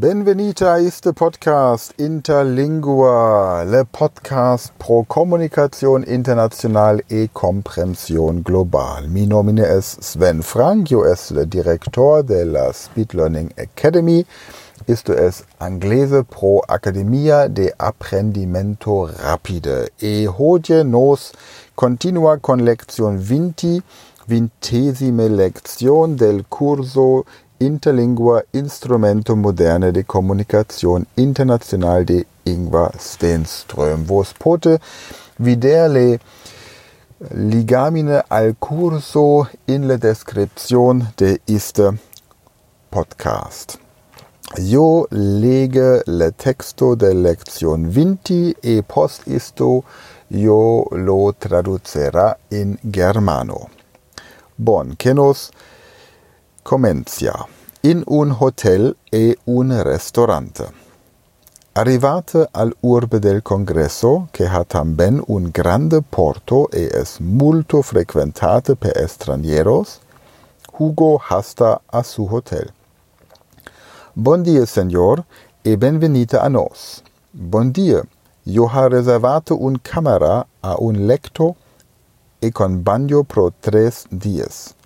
Benvenita este podcast Interlingua, le podcast pro comunicazione internazionale e comprensione global. Mi nomine es Sven Frank, io es le director de la Speed Learning Academy, isto es Anglese pro Academia de Apprendimento Rapide. E hodie nos continua con lezione 20, vintesime lezione del curso Interlingua Instrumento Moderne de Kommunikation International de Ingvar Stenström, vos pote viderle ligamine al curso in la description de iste podcast. Io lege le texto de lección 20 e post isto io lo traducera in germano. Bon, che nos Comencia. In un hotel e un ristorante. Arrivate al urbe del congresso, che ha tamben un grande porto e es multo frequentate per extranjeros, Hugo hasta a su hotel. Bon dia, senor, e benvenite a nos. Bon dia, yo ha reservate un camera a un lecto e con bagno pro tres dies.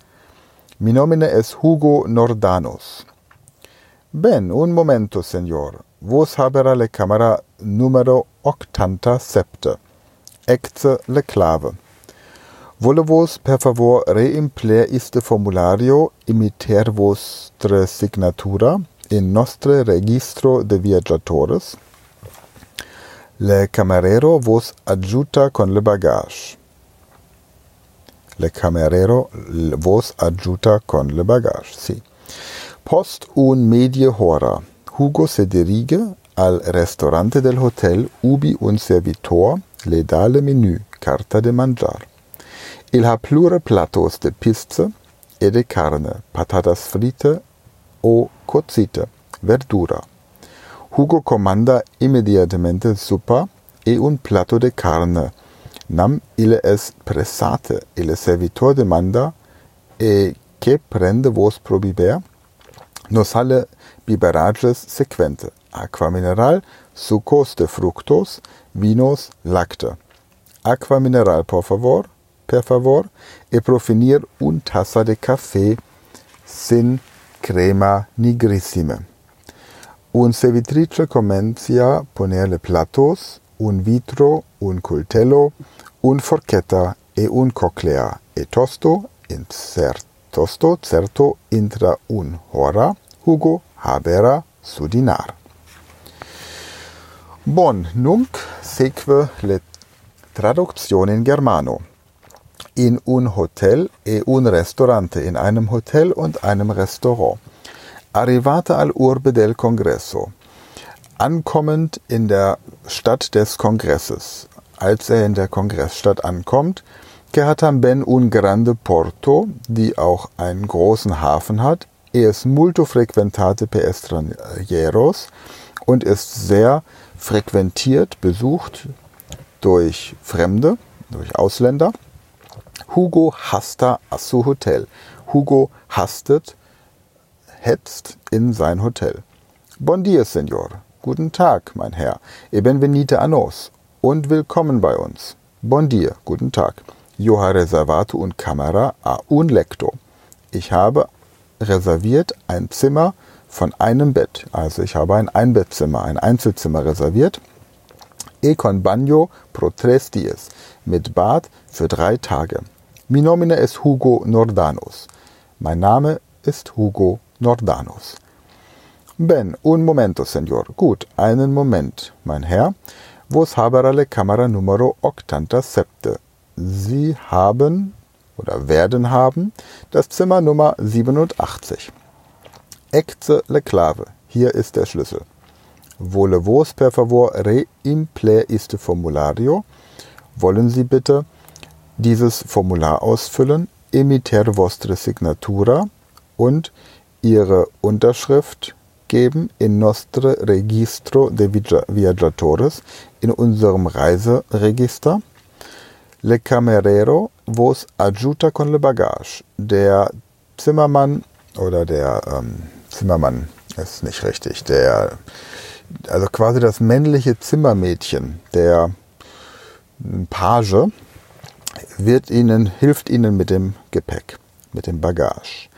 Mi nomine es Hugo Nordanos. Ben, un momento, senor. Vos habera le camera numero octanta septe. Ecce le clave. Vole vos, per favor, reimpler iste formulario imiter vostre signatura in nostre registro de viaggiatores? Le camerero vos adjuta con le bagage. Le camerero vos adjuta con le bagage, sí. Post un medie hora, Hugo se dirige al restaurante del hotel ubi un servitor le da le menu, carta de mangiar. Il ha plure platos de pizza e de carne, patatas frite o cozite, verdura. Hugo comanda immediatamente supa e un plato de carne, nam ille es pressate, ille servitor demanda, e che prende vos pro biber? Nos halle biberages sequente, aqua mineral, sucos de fructos, vinos, lacte. Aqua mineral, por favor, per favor, e profinir un tassa de café sin crema nigrissime. Un servitrice comencia ponerle platos, un vitro, un coltello, un forchetta e un coclea, e tosto, in tosto, certo, intra un hora, Hugo habera su dinar. Bon, nunc seque le traduzione in germano. In un hotel e un restaurante, in einem Hotel und einem Restaurant. Arrivate al urbe del congresso. Ankommend in der Stadt des Kongresses. Als er in der Kongressstadt ankommt, también un grande porto, die auch einen großen Hafen hat. Er ist multo frequentate per extranjeros und ist sehr frequentiert, besucht durch Fremde, durch Ausländer. Hugo hasta a su hotel. Hugo hastet, hetzt in sein Hotel. Bon dia, Senor. Guten Tag, mein Herr. E benvenite a nos. Und willkommen bei uns. Bon dia, guten Tag. Yo ha reservato un camera a un lecto. Ich habe reserviert ein Zimmer von einem Bett. Also ich habe ein Einbettzimmer, ein Einzelzimmer reserviert. E con bagno pro tres dies. Mit Bad für drei Tage. Mi nomine es Hugo Nordanos. Mein Name ist Hugo Nordanos. Ben, un momento, Senor. Gut, einen Moment, mein Herr. Vos habera le Kamera numero octanta septe. Sie haben oder werden haben das Zimmer Nummer 87. Ecce le clave. Hier ist der Schlüssel. Vole vos per favor reimpler iste formulario. Wollen Sie bitte dieses Formular ausfüllen, emiter vostre signatura und Ihre Unterschrift geben in nostre registro de viaggiatores, in unserem Reiseregister. Le camerero vos adjuta con le bagage. Der Zimmermann oder der ähm, Zimmermann ist nicht richtig. Der, also quasi das männliche Zimmermädchen, der Page, wird ihnen, hilft ihnen mit dem Gepäck, mit dem Bagage.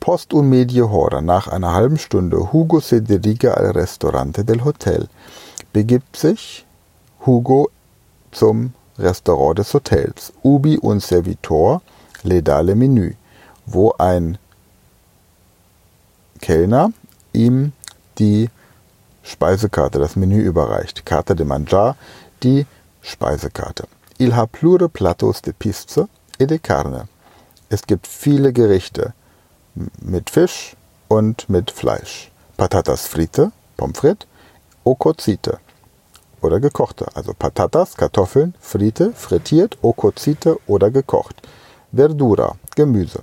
Post un medio hora, nach einer halben Stunde, Hugo se dirige al Restaurante del Hotel, begibt sich Hugo zum Restaurant des Hotels, Ubi un Servitor le da le Menü, wo ein Kellner ihm die Speisekarte, das Menü überreicht. Carte de manjar, die Speisekarte. Il ha plure platos de pizza e de carne. Es gibt viele Gerichte mit Fisch und mit Fleisch. Patatas frite, Pommes frites, o cozite oder gekochte. Also Patatas, Kartoffeln, frite, frittiert, o cozite oder gekocht. Verdura, Gemüse.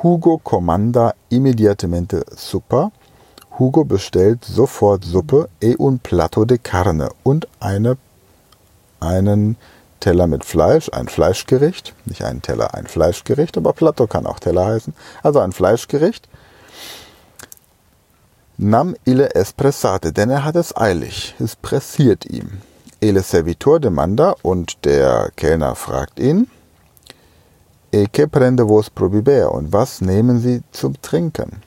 Hugo comanda inmediatamente Suppe. Hugo bestellt sofort Suppe e un plato de carne und eine, einen Teller mit Fleisch, ein Fleischgericht. Nicht ein Teller, ein Fleischgericht, aber Plato kann auch Teller heißen. Also ein Fleischgericht. Nam ille espressate, denn er hat es eilig. Es pressiert ihm. Ele servitor demanda und der Kellner fragt ihn, E che prende vos pro biber? Und was nehmen Sie zum Trinken?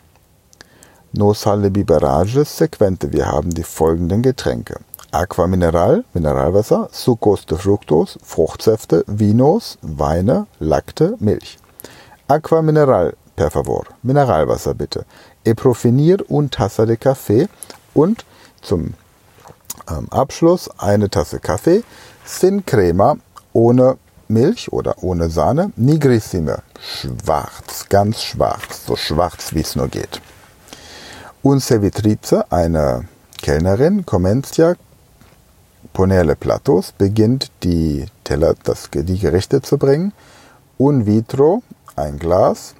Nos alle biberages sequente. Wir haben die folgenden Getränke. Aqua Mineral, Mineralwasser, Succos de Fructos, Fruchtsäfte, Vinos, Weine, Lakte, Milch. Aqua Mineral, per favor, Mineralwasser bitte. E profinir un Tasse de Kaffee und zum ähm, Abschluss eine Tasse Kaffee, Sin Crema ohne Milch oder ohne Sahne, Nigrissime, schwarz, ganz schwarz, so schwarz wie es nur geht. Un servitrice, eine Kellnerin, Comencia Ponerle Platos, beginnt die Teller, das, die Gerichte zu bringen. Un vitro, ein Glas.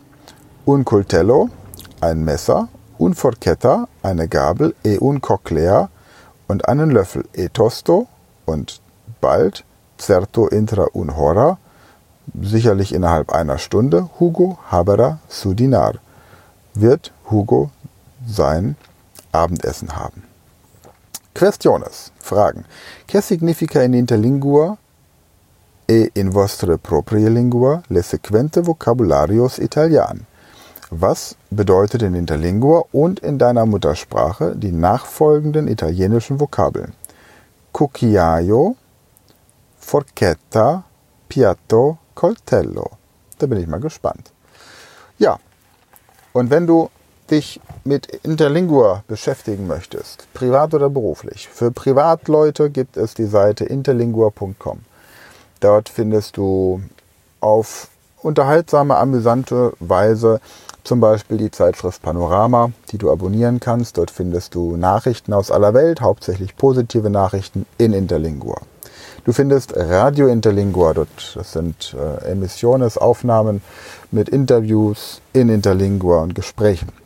Un coltello, ein Messer. Un forchetta, eine Gabel. E un coclea und einen Löffel. E tosto und bald certo intra un hora, sicherlich innerhalb einer Stunde, Hugo habera su dinar, wird Hugo sein Abendessen haben. Questiones, Fragen. Che significa in interlingua e in vostre proprie lingua le sequente vocabularios italian? Was bedeutet in Interlingua und in deiner Muttersprache die nachfolgenden italienischen Vokabeln? Cucchiaio, Forchetta, Piatto, Coltello. Da bin ich mal gespannt. Ja, und wenn du dich mit Interlingua beschäftigen möchtest, privat oder beruflich, für Privatleute gibt es die Seite interlingua.com. Dort findest du auf unterhaltsame, amüsante Weise zum Beispiel die Zeitschrift Panorama, die du abonnieren kannst. Dort findest du Nachrichten aus aller Welt, hauptsächlich positive Nachrichten in Interlingua. Du findest Radio Interlingua dort. Das sind äh, Emissiones, Aufnahmen mit Interviews in Interlingua und Gesprächen.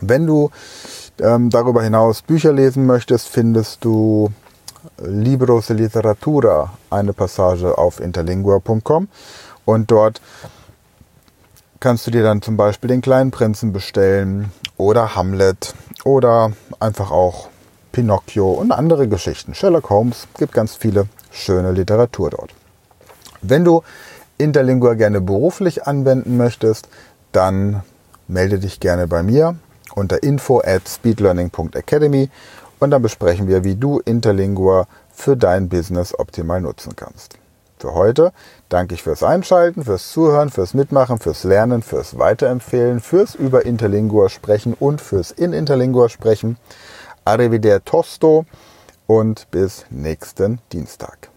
Wenn du ähm, darüber hinaus Bücher lesen möchtest, findest du Libros de Literatura, eine Passage auf interlingua.com und dort kannst du dir dann zum Beispiel den kleinen Prinzen bestellen oder Hamlet oder einfach auch Pinocchio und andere Geschichten. Sherlock Holmes gibt ganz viele schöne Literatur dort. Wenn du Interlingua gerne beruflich anwenden möchtest, dann melde dich gerne bei mir unter info at speedlearning.academy und dann besprechen wir, wie du Interlingua für dein Business optimal nutzen kannst. Für heute danke ich fürs Einschalten, fürs Zuhören, fürs Mitmachen, fürs Lernen, fürs Weiterempfehlen, fürs über Interlingua sprechen und fürs in Interlingua sprechen. Arrivedertosto und bis nächsten Dienstag.